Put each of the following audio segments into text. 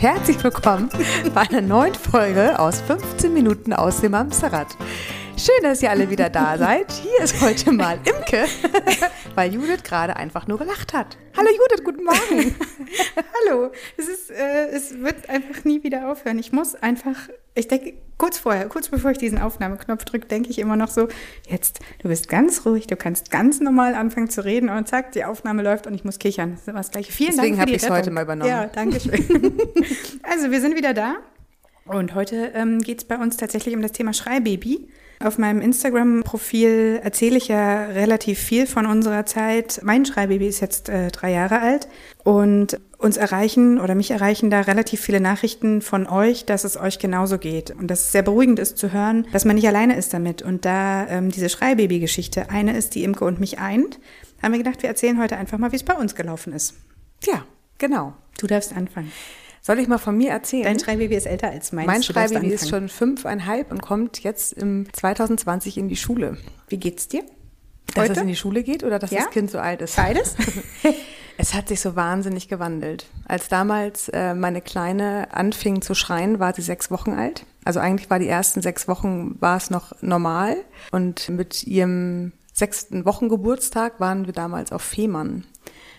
Herzlich willkommen bei einer neuen Folge aus 15 Minuten aus dem Amsterrad. Schön, dass ihr alle wieder da seid. Hier ist heute mal Imke, weil Judith gerade einfach nur gelacht hat. Hallo Judith, guten Morgen. Hallo. Es, ist, äh, es wird einfach nie wieder aufhören. Ich muss einfach, ich denke, kurz vorher, kurz bevor ich diesen Aufnahmeknopf drücke, denke ich immer noch so, jetzt, du bist ganz ruhig, du kannst ganz normal anfangen zu reden und zack, die Aufnahme läuft und ich muss kichern. Das ist immer das Gleiche. Vielen Deswegen Dank Deswegen habe ich es heute mal übernommen. Ja, danke schön. also, wir sind wieder da. Und heute ähm, geht es bei uns tatsächlich um das Thema Schreibaby. Auf meinem Instagram-Profil erzähle ich ja relativ viel von unserer Zeit. Mein Schreibaby ist jetzt äh, drei Jahre alt und uns erreichen oder mich erreichen da relativ viele Nachrichten von euch, dass es euch genauso geht und dass es sehr beruhigend ist zu hören, dass man nicht alleine ist damit. Und da ähm, diese Schreibaby-Geschichte eine ist, die Imke und mich eint, haben wir gedacht, wir erzählen heute einfach mal, wie es bei uns gelaufen ist. Ja, genau. Du darfst anfangen. Soll ich mal von mir erzählen? Dein Schreibaby ist älter als meins. Mein Schreibaby ist schon fünfeinhalb und kommt jetzt im 2020 in die Schule. Wie geht's dir? Dass Heute? es in die Schule geht oder dass ja? das Kind so alt ist? Beides? es hat sich so wahnsinnig gewandelt. Als damals äh, meine Kleine anfing zu schreien, war sie sechs Wochen alt. Also eigentlich war die ersten sechs Wochen war es noch normal. Und mit ihrem sechsten Wochengeburtstag waren wir damals auf Fehmarn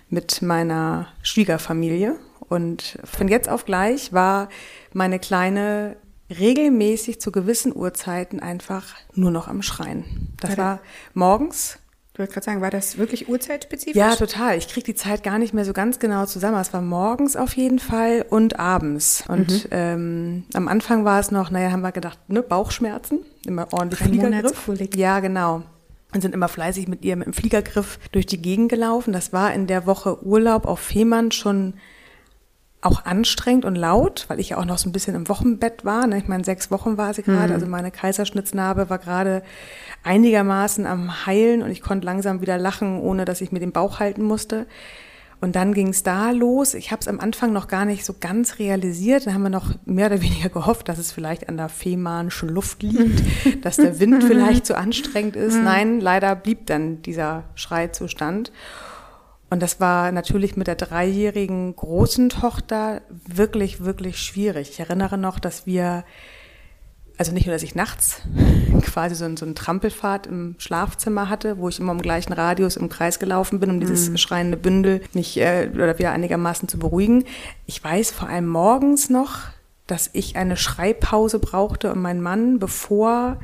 mit meiner Schwiegerfamilie und von jetzt auf gleich war meine Kleine regelmäßig zu gewissen Uhrzeiten einfach nur noch am Schreien. Das war morgens. Du wolltest gerade sagen, war das wirklich urzeitspezifisch? Ja, total. Ich kriege die Zeit gar nicht mehr so ganz genau zusammen. Es war morgens auf jeden Fall und abends. Und mhm. ähm, am Anfang war es noch, naja, haben wir gedacht, ne, Bauchschmerzen, immer ordentlich Fliegergriff. Ja, genau. Und sind immer fleißig mit ihr mit dem Fliegergriff durch die Gegend gelaufen. Das war in der Woche Urlaub auf Fehmarn schon auch anstrengend und laut, weil ich ja auch noch so ein bisschen im Wochenbett war. Ne? Ich meine, sechs Wochen war sie gerade, mhm. also meine Kaiserschnittsnarbe war gerade einigermaßen am Heilen und ich konnte langsam wieder lachen, ohne dass ich mir den Bauch halten musste. Und dann ging es da los. Ich habe es am Anfang noch gar nicht so ganz realisiert. Dann haben wir noch mehr oder weniger gehofft, dass es vielleicht an der fehmarnischen Luft liegt, dass der Wind vielleicht zu anstrengend ist. Mhm. Nein, leider blieb dann dieser Schreizustand. Und das war natürlich mit der dreijährigen großen Tochter wirklich, wirklich schwierig. Ich erinnere noch, dass wir, also nicht nur, dass ich nachts quasi so, so einen Trampelfahrt im Schlafzimmer hatte, wo ich immer im gleichen Radius im Kreis gelaufen bin, um dieses mhm. schreiende Bündel mich äh, oder wieder einigermaßen zu beruhigen. Ich weiß vor allem morgens noch, dass ich eine Schreipause brauchte und mein Mann, bevor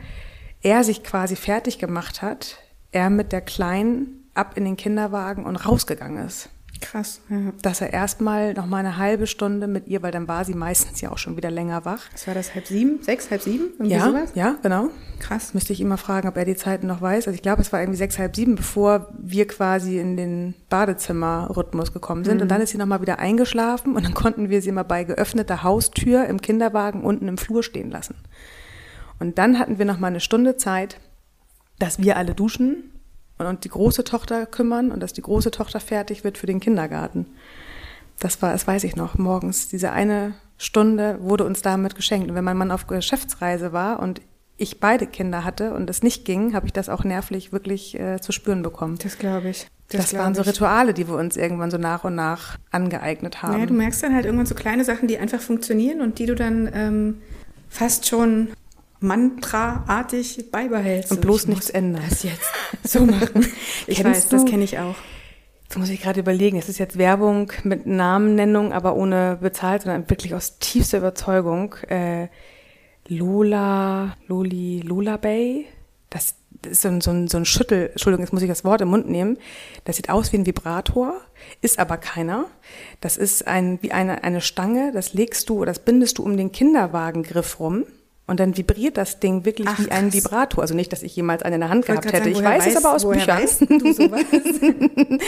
er sich quasi fertig gemacht hat, er mit der Kleinen ab in den Kinderwagen und rausgegangen ist. Krass. Ja. Dass er erstmal noch mal eine halbe Stunde mit ihr, weil dann war sie meistens ja auch schon wieder länger wach. Was war das, halb sieben, sechs, halb sieben? Irgendwie ja, sowas? ja, genau. Krass. Müsste ich immer fragen, ob er die Zeiten noch weiß. Also ich glaube, es war irgendwie sechs, halb sieben, bevor wir quasi in den Badezimmerrhythmus gekommen sind. Mhm. Und dann ist sie noch mal wieder eingeschlafen und dann konnten wir sie mal bei geöffneter Haustür im Kinderwagen unten im Flur stehen lassen. Und dann hatten wir noch mal eine Stunde Zeit, dass wir alle duschen und die große Tochter kümmern und dass die große Tochter fertig wird für den Kindergarten. Das war, das weiß ich noch, morgens. Diese eine Stunde wurde uns damit geschenkt. Und wenn mein Mann auf Geschäftsreise war und ich beide Kinder hatte und es nicht ging, habe ich das auch nervlich wirklich äh, zu spüren bekommen. Das glaube ich. Das, das waren so Rituale, die wir uns irgendwann so nach und nach angeeignet haben. Ja, du merkst dann halt irgendwann so kleine Sachen, die einfach funktionieren und die du dann ähm, fast schon Mantra-artig beibehältst. Und bloß nichts ändern. Das jetzt so machen. ich weiß, du? das kenne ich auch. Jetzt muss ich gerade überlegen, es ist jetzt Werbung mit Namennennung, aber ohne bezahlt, sondern wirklich aus tiefster Überzeugung. Äh, Lola, Loli, Lola Bay. Das, das ist so ein, so, ein, so ein Schüttel, Entschuldigung, jetzt muss ich das Wort im Mund nehmen. Das sieht aus wie ein Vibrator, ist aber keiner. Das ist ein, wie eine, eine Stange, das legst du oder das bindest du um den Kinderwagengriff rum. Und dann vibriert das Ding wirklich Ach, wie ein Vibrator. Also nicht, dass ich jemals einen in der Hand gehabt hätte. Sagen, ich weiß, es aber aus Büchern.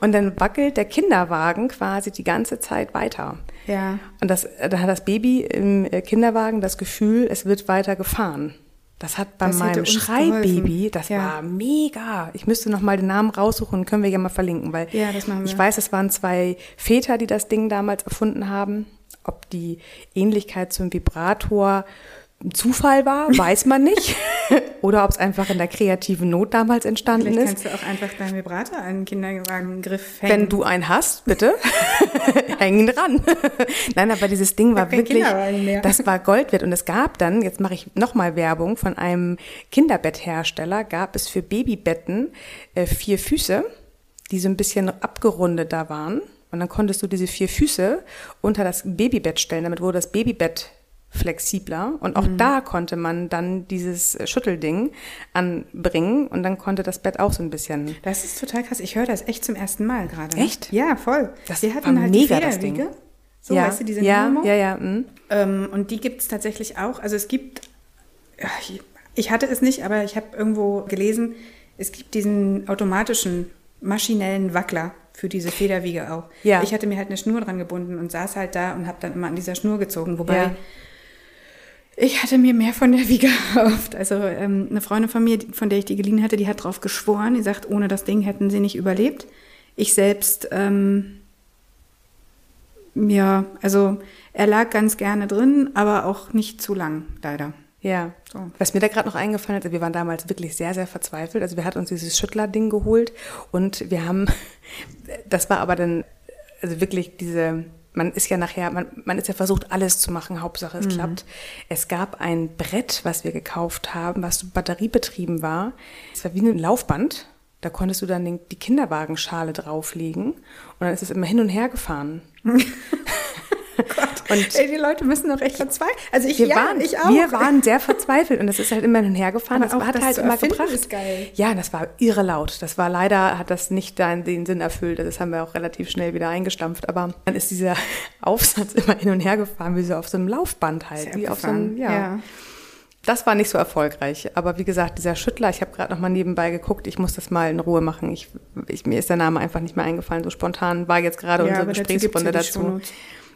Und dann wackelt der Kinderwagen quasi die ganze Zeit weiter. Ja. Und das, da hat das Baby im äh, Kinderwagen das Gefühl, es wird weiter gefahren. Das hat bei das meinem Schreibaby, das ja. war mega. Ich müsste noch mal den Namen raussuchen, können wir ja mal verlinken, weil ja, ich weiß, es waren zwei Väter, die das Ding damals erfunden haben. Ob die Ähnlichkeit zum Vibrator Zufall war, weiß man nicht. Oder ob es einfach in der kreativen Not damals entstanden Vielleicht ist. kannst du auch einfach deinen Vibrator an den Kinderwagengriff hängen. Wenn du einen hast, bitte. hängen dran. Nein, aber dieses Ding war wirklich, das war Gold wert. Und es gab dann, jetzt mache ich nochmal Werbung, von einem Kinderbetthersteller gab es für Babybetten äh, vier Füße, die so ein bisschen abgerundet da waren. Und dann konntest du diese vier Füße unter das Babybett stellen. Damit wurde das Babybett flexibler und auch mhm. da konnte man dann dieses Schüttelding anbringen und dann konnte das Bett auch so ein bisschen. Das ist total krass. Ich höre das echt zum ersten Mal gerade. Echt? Ja, voll. Das Wir hatten halt mega, die Federwiege. So, ja. weißt du, diese ja, Nemo. ja, ja. Mhm. Ähm, und die gibt es tatsächlich auch. Also es gibt, ich hatte es nicht, aber ich habe irgendwo gelesen, es gibt diesen automatischen maschinellen Wackler für diese Federwiege auch. Ja. Ich hatte mir halt eine Schnur dran gebunden und saß halt da und habe dann immer an dieser Schnur gezogen, wobei ja. Ich hatte mir mehr von der Wiege erhofft. Also ähm, eine Freundin von mir, von der ich die geliehen hatte, die hat drauf geschworen. Die sagt, ohne das Ding hätten sie nicht überlebt. Ich selbst, ähm, ja, also er lag ganz gerne drin, aber auch nicht zu lang, leider. Ja, so. was mir da gerade noch eingefallen ist, wir waren damals wirklich sehr, sehr verzweifelt. Also wir hatten uns dieses Schüttler-Ding geholt und wir haben, das war aber dann, also wirklich diese, man ist ja nachher, man, man ist ja versucht, alles zu machen, Hauptsache es mhm. klappt. Es gab ein Brett, was wir gekauft haben, was batteriebetrieben war. Es war wie ein Laufband. Da konntest du dann den, die Kinderwagenschale drauflegen und dann ist es immer hin und her gefahren. Und Ey, die Leute müssen doch echt verzweifeln. Also ich, wir ja, waren, ich auch. Wir waren sehr verzweifelt und das ist halt immer hin und her gefahren. Aber das hat das halt immer gebracht. Ist geil. Ja, das war irre laut. Das war leider, hat das nicht den, den Sinn erfüllt. Das haben wir auch relativ schnell wieder eingestampft. Aber dann ist dieser Aufsatz immer hin und her gefahren, wie so auf so einem Laufband halt. Wie auf so einem, ja. ja. Das war nicht so erfolgreich. Aber wie gesagt, dieser Schüttler, ich habe gerade noch mal nebenbei geguckt, ich muss das mal in Ruhe machen. Ich, ich, mir ist der Name einfach nicht mehr eingefallen. So spontan war jetzt gerade ja, unsere Gesprächsrunde dazu. dazu.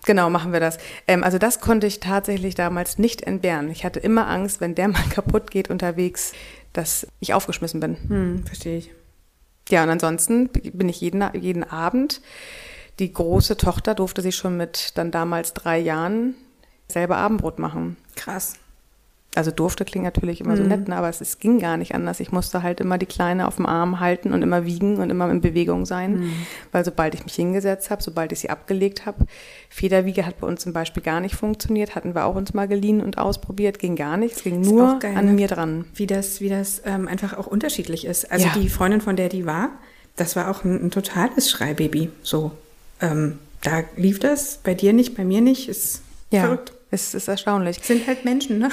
Genau, machen wir das. Ähm, also das konnte ich tatsächlich damals nicht entbehren. Ich hatte immer Angst, wenn der mal kaputt geht unterwegs, dass ich aufgeschmissen bin. Hm, verstehe ich. Ja, und ansonsten bin ich jeden, jeden Abend. Die große Tochter durfte sich schon mit dann damals drei Jahren selber Abendbrot machen. Krass also durfte klingt natürlich immer so mhm. nett, ne, aber es, es, ging gar nicht anders. Ich musste halt immer die Kleine auf dem Arm halten und immer wiegen und immer in Bewegung sein, mhm. weil sobald ich mich hingesetzt habe, sobald ich sie abgelegt habe, Federwiege hat bei uns zum Beispiel gar nicht funktioniert, hatten wir auch uns mal geliehen und ausprobiert, ging gar nicht, es ging nur geil, an ne? mir dran. Wie das, wie das ähm, einfach auch unterschiedlich ist. Also ja. die Freundin, von der die war, das war auch ein, ein totales Schreibaby. So, ähm, da lief das, bei dir nicht, bei mir nicht, ist ja. verrückt. Es ist erstaunlich. Sind halt Menschen, ne?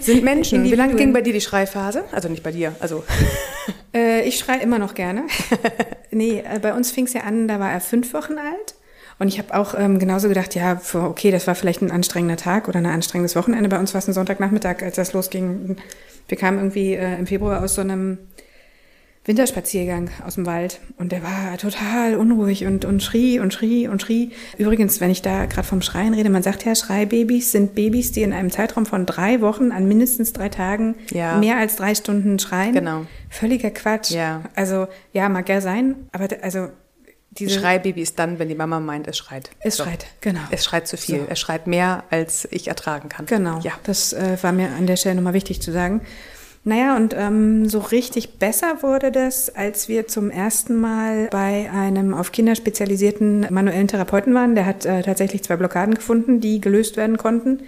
Sind Menschen. Wie lange ging bei dir die Schreiphase? Also nicht bei dir, also. äh, ich schreie immer noch gerne. nee, äh, bei uns fing es ja an, da war er fünf Wochen alt. Und ich habe auch ähm, genauso gedacht, ja, okay, das war vielleicht ein anstrengender Tag oder ein anstrengendes Wochenende. Bei uns war es ein Sonntagnachmittag, als das losging. Wir kamen irgendwie äh, im Februar aus so einem Winterspaziergang aus dem Wald und der war total unruhig und, und schrie und schrie und schrie. Übrigens, wenn ich da gerade vom Schreien rede, man sagt ja, Schreibabys sind Babys, die in einem Zeitraum von drei Wochen an mindestens drei Tagen ja. mehr als drei Stunden schreien. Genau. Völliger Quatsch. Ja. Also, ja, mag ja sein, aber also diese Schreibaby ist dann, wenn die Mama meint, es schreit. Es so. schreit, genau. Es schreit zu viel. So. Es schreit mehr, als ich ertragen kann. Genau. Ja. Das äh, war mir an der Stelle nochmal wichtig zu sagen. Naja, und ähm, so richtig besser wurde das, als wir zum ersten Mal bei einem auf Kinder spezialisierten manuellen Therapeuten waren. Der hat äh, tatsächlich zwei Blockaden gefunden, die gelöst werden konnten.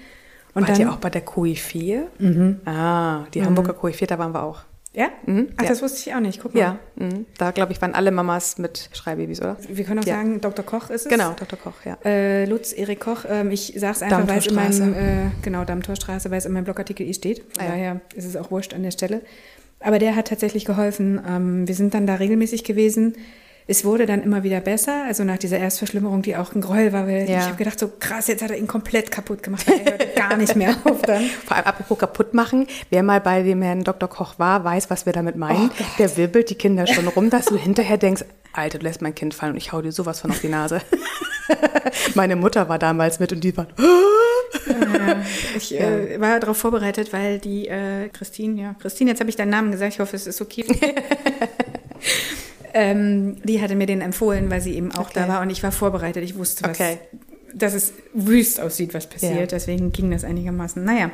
Und Wart dann, ihr auch bei der Koryphäe? Mhm. Ah, die mhm. Hamburger Koryphäe, da waren wir auch. Ja? Mhm. Ach, ja. das wusste ich auch nicht. Guck mal. Ja, mhm. da glaube ich waren alle Mamas mit Schreibabys, oder? Wir können auch ja. sagen, Dr. Koch ist es. Genau, Dr. Koch, ja. Äh, Lutz Erik Koch. Ähm, ich sage es einfach, weil es in meinem, äh, genau, Dammtorstraße, weil es in meinem Blogartikel I steht. Von ah, ja. daher ist es auch wurscht an der Stelle. Aber der hat tatsächlich geholfen. Ähm, wir sind dann da regelmäßig gewesen. Es wurde dann immer wieder besser, also nach dieser Erstverschlimmerung, die auch ein Gräuel war, weil ja. ich habe gedacht, so krass, jetzt hat er ihn komplett kaputt gemacht, er hört gar nicht mehr auf dann. Vor allem apropos kaputt machen, wer mal bei dem Herrn Dr. Koch war, weiß, was wir damit meinen. Oh der wirbelt die Kinder schon rum, dass du hinterher denkst, Alter, du lässt mein Kind fallen und ich hau dir sowas von auf die Nase. Meine Mutter war damals mit und die war... ja, ich äh, war darauf vorbereitet, weil die äh, Christine, ja, Christine, jetzt habe ich deinen Namen gesagt, ich hoffe, es ist okay. Ähm, die hatte mir den empfohlen, weil sie eben auch okay. da war und ich war vorbereitet. Ich wusste, was, okay. dass es wüst aussieht, was passiert. Ja. Deswegen ging das einigermaßen. Naja.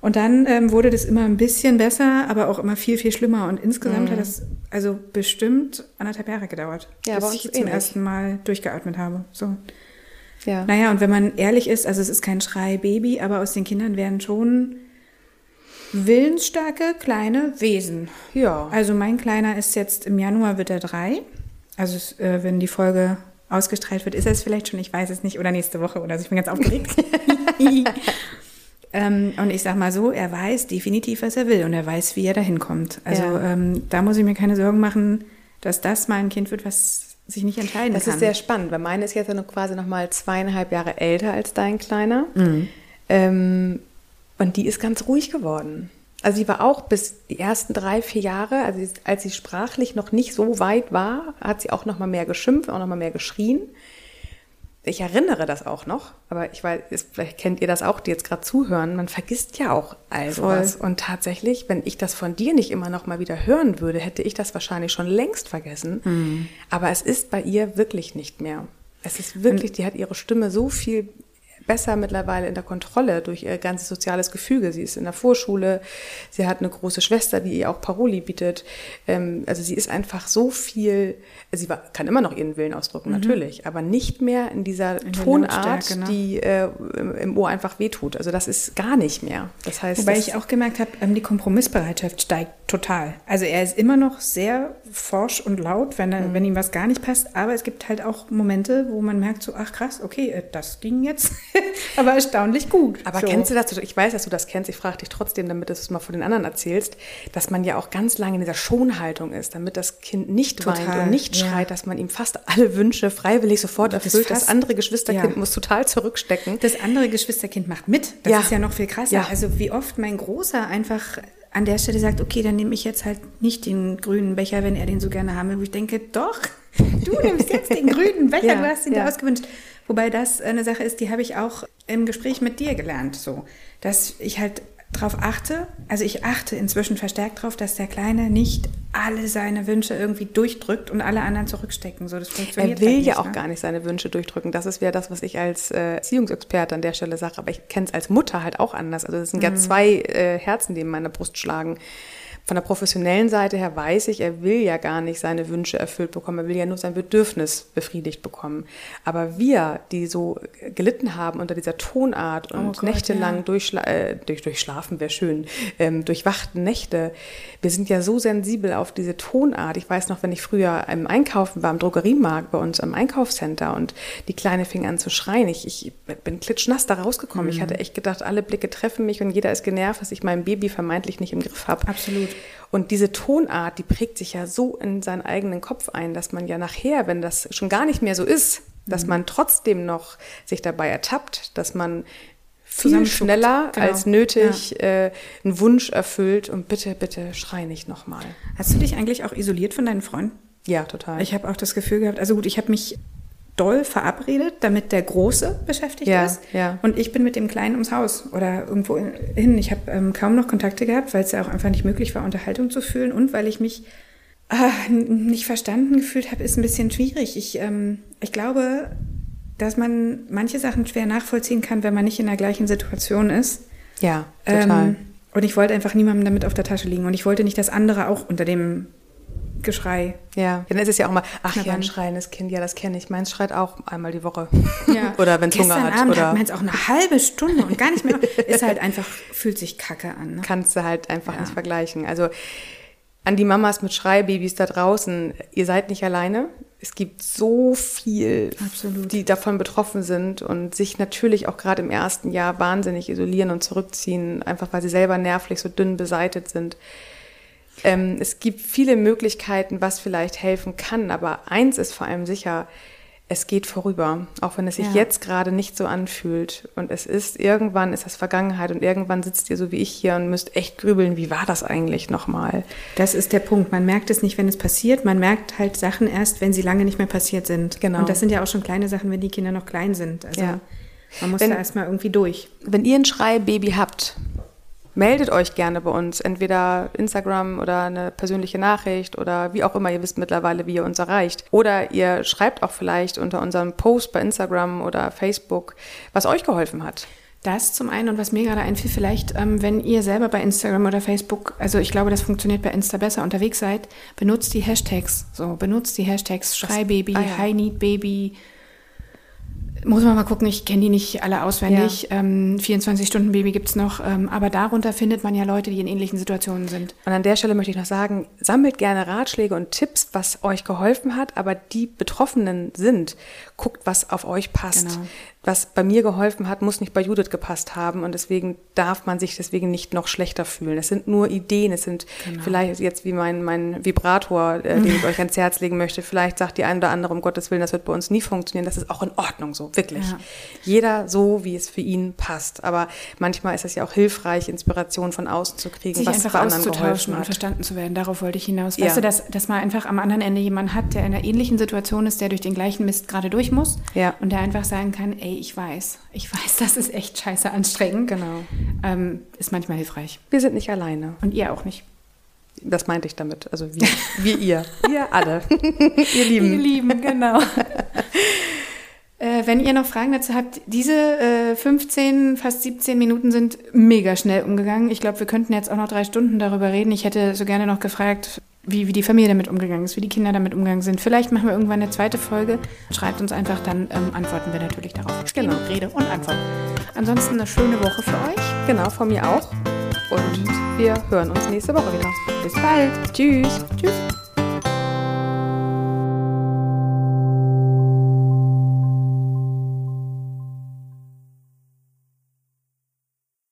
Und dann ähm, wurde das immer ein bisschen besser, aber auch immer viel, viel schlimmer. Und insgesamt mhm. hat das also bestimmt anderthalb Jahre gedauert, ja, bis ich zum ersten Mal durchgeatmet habe. So. Ja. Naja, und wenn man ehrlich ist, also es ist kein Schrei-Baby, aber aus den Kindern werden schon willensstarke kleine Wesen. Ja. Also mein Kleiner ist jetzt im Januar wird er drei. Also äh, wenn die Folge ausgestrahlt wird, ist er es vielleicht schon, ich weiß es nicht, oder nächste Woche oder so. Ich bin ganz aufgeregt. ähm, und ich sag mal so, er weiß definitiv, was er will und er weiß, wie er dahin kommt. Also ja. ähm, da muss ich mir keine Sorgen machen, dass das mal ein Kind wird, was sich nicht entscheiden das kann. Das ist sehr spannend, weil meine ist jetzt ja noch quasi noch mal zweieinhalb Jahre älter als dein Kleiner. Mhm. Ähm, und die ist ganz ruhig geworden. Also sie war auch bis die ersten drei, vier Jahre, also als sie sprachlich noch nicht so weit war, hat sie auch noch mal mehr geschimpft, auch noch mal mehr geschrien. Ich erinnere das auch noch, aber ich weiß, vielleicht kennt ihr das auch, die jetzt gerade zuhören. Man vergisst ja auch all sowas. Und tatsächlich, wenn ich das von dir nicht immer noch mal wieder hören würde, hätte ich das wahrscheinlich schon längst vergessen. Mhm. Aber es ist bei ihr wirklich nicht mehr. Es ist wirklich, die hat ihre Stimme so viel besser mittlerweile in der Kontrolle durch ihr ganzes soziales Gefüge. Sie ist in der Vorschule, sie hat eine große Schwester, die ihr auch Paroli bietet. Ähm, also sie ist einfach so viel, sie war, kann immer noch ihren Willen ausdrücken, mhm. natürlich, aber nicht mehr in dieser in Tonart, ne? die äh, im Ohr einfach wehtut. Also das ist gar nicht mehr. Das heißt, Wobei ich auch gemerkt habe, ähm, die Kompromissbereitschaft steigt total. Also er ist immer noch sehr forsch und laut, wenn, er, mhm. wenn ihm was gar nicht passt, aber es gibt halt auch Momente, wo man merkt so, ach krass, okay, äh, das ging jetzt. aber erstaunlich gut. Aber so. kennst du das? Ich weiß, dass du das kennst. Ich frage dich trotzdem, damit du es mal von den anderen erzählst, dass man ja auch ganz lange in dieser Schonhaltung ist, damit das Kind nicht total, weint und nicht schreit, ja. dass man ihm fast alle Wünsche freiwillig sofort erfüllt. Das, das andere Geschwisterkind ja. muss total zurückstecken. Das andere Geschwisterkind macht mit. Das ja. ist ja noch viel krasser. Also wie oft mein Großer einfach an der Stelle sagt, okay, dann nehme ich jetzt halt nicht den grünen Becher, wenn er den so gerne haben will. Wo ich denke, doch, du nimmst jetzt den grünen Becher, du hast ihn dir ausgewünscht. Wobei das eine Sache ist, die habe ich auch im Gespräch mit dir gelernt, so, dass ich halt darauf achte, also ich achte inzwischen verstärkt darauf, dass der Kleine nicht alle seine Wünsche irgendwie durchdrückt und alle anderen zurückstecken. So, das funktioniert er will halt nicht, ja auch ne? gar nicht seine Wünsche durchdrücken. Das ist ja das, was ich als äh, Erziehungsexperte an der Stelle sage. Aber ich kenne es als Mutter halt auch anders. Also es sind mhm. ja zwei äh, Herzen, die in meiner Brust schlagen von der professionellen Seite her weiß ich, er will ja gar nicht seine Wünsche erfüllt bekommen, er will ja nur sein Bedürfnis befriedigt bekommen. Aber wir, die so gelitten haben unter dieser Tonart und oh Gott, nächtelang ja. durchschla äh, durch, durchschlafen wäre schön, ähm, durchwachten Nächte, wir sind ja so sensibel auf diese Tonart. Ich weiß noch, wenn ich früher im Einkaufen war, im Drogeriemarkt bei uns am Einkaufscenter und die Kleine fing an zu schreien. Ich, ich bin klitschnass da rausgekommen. Mhm. Ich hatte echt gedacht, alle Blicke treffen mich und jeder ist genervt, dass ich mein Baby vermeintlich nicht im Griff habe. Absolut. Und diese Tonart, die prägt sich ja so in seinen eigenen Kopf ein, dass man ja nachher, wenn das schon gar nicht mehr so ist, dass mhm. man trotzdem noch sich dabei ertappt, dass man viel schneller genau. als nötig ja. äh, einen Wunsch erfüllt und bitte, bitte schrei nicht nochmal. Hast du dich eigentlich auch isoliert von deinen Freunden? Ja, total. Ich habe auch das Gefühl gehabt, also gut, ich habe mich doll verabredet, damit der Große beschäftigt ja, ist. Ja. Und ich bin mit dem Kleinen ums Haus oder irgendwo hin. Ich habe ähm, kaum noch Kontakte gehabt, weil es ja auch einfach nicht möglich war, Unterhaltung zu fühlen und weil ich mich äh, nicht verstanden gefühlt habe, ist ein bisschen schwierig. Ich, ähm, ich glaube, dass man manche Sachen schwer nachvollziehen kann, wenn man nicht in der gleichen Situation ist. Ja, total. Ähm, und ich wollte einfach niemandem damit auf der Tasche liegen. Und ich wollte nicht, dass andere auch unter dem Geschrei. Ja, dann ist es ja auch mal, ach ja, ein schreiendes Kind, ja, das kenne ich. Meins schreit auch einmal die Woche. Ja. oder wenn es Hunger hat. Abend oder hat meins auch eine halbe Stunde und gar nicht mehr. ist halt einfach, fühlt sich kacke an. Ne? Kannst du halt einfach ja. nicht vergleichen. Also an die Mamas mit Schreibabys da draußen, ihr seid nicht alleine. Es gibt so viel, Absolut. die davon betroffen sind und sich natürlich auch gerade im ersten Jahr wahnsinnig isolieren und zurückziehen, einfach weil sie selber nervlich so dünn beseitet sind. Ähm, es gibt viele Möglichkeiten, was vielleicht helfen kann, aber eins ist vor allem sicher, es geht vorüber, auch wenn es sich ja. jetzt gerade nicht so anfühlt. Und es ist, irgendwann ist das Vergangenheit und irgendwann sitzt ihr so wie ich hier und müsst echt grübeln, wie war das eigentlich nochmal? Das ist der Punkt. Man merkt es nicht, wenn es passiert. Man merkt halt Sachen erst, wenn sie lange nicht mehr passiert sind. Genau. Und das sind ja auch schon kleine Sachen, wenn die Kinder noch klein sind. Also ja. man muss wenn, da erstmal irgendwie durch. Wenn ihr ein Schreibaby habt, meldet euch gerne bei uns, entweder Instagram oder eine persönliche Nachricht oder wie auch immer, ihr wisst mittlerweile, wie ihr uns erreicht. Oder ihr schreibt auch vielleicht unter unserem Post bei Instagram oder Facebook, was euch geholfen hat. Das zum einen und was mir gerade einfiel, vielleicht, ähm, wenn ihr selber bei Instagram oder Facebook, also ich glaube, das funktioniert bei Insta besser, unterwegs seid, benutzt die Hashtags. So, benutzt die Hashtags Schreibaby, ah, ja. High Need Baby, Muss man mal gucken, ich kenne die nicht alle auswendig. Ja. Ähm, 24-Stunden-Baby gibt es noch, ähm, aber darunter findet man ja Leute, die in ähnlichen Situationen sind. Und an der Stelle möchte ich noch sagen, sammelt gerne Ratschläge und Tipps, was euch geholfen hat, aber die Betroffenen sind, guckt, was auf euch passt. Genau was bei mir geholfen hat, muss nicht bei Judith gepasst haben und deswegen darf man sich deswegen nicht noch schlechter fühlen. Es sind nur Ideen, es sind genau. vielleicht jetzt wie mein, mein Vibrator, äh, den ich euch ans Herz legen möchte. Vielleicht sagt die eine oder andere, um Gottes Willen, das wird bei uns nie funktionieren. Das ist auch in Ordnung so, wirklich. Ja. Jeder so, wie es für ihn passt. Aber manchmal ist es ja auch hilfreich, Inspiration von außen zu kriegen, sich was einfach bei anderen hat. und verstanden zu werden. Darauf wollte ich hinaus. Ja. Weißt du, dass, dass man einfach am anderen Ende jemanden hat, der in einer ähnlichen Situation ist, der durch den gleichen Mist gerade durch muss ja. und der einfach sagen kann, ey, ich weiß, ich weiß, das ist echt scheiße anstrengend. Genau. Ähm, ist manchmal hilfreich. Wir sind nicht alleine. Und ihr auch nicht. Das meinte ich damit. Also wir, wir ihr. Wir alle. ihr Lieben. Ihr Lieben, genau. Äh, wenn ihr noch Fragen dazu habt, diese äh, 15, fast 17 Minuten sind mega schnell umgegangen. Ich glaube, wir könnten jetzt auch noch drei Stunden darüber reden. Ich hätte so gerne noch gefragt, wie, wie die Familie damit umgegangen ist, wie die Kinder damit umgegangen sind. Vielleicht machen wir irgendwann eine zweite Folge. Schreibt uns einfach, dann ähm, antworten wir natürlich darauf. Genau. Rede und Antwort. Ansonsten eine schöne Woche für euch. Genau, von mir auch. Und wir hören uns nächste Woche wieder. Bis bald. Tschüss. Tschüss.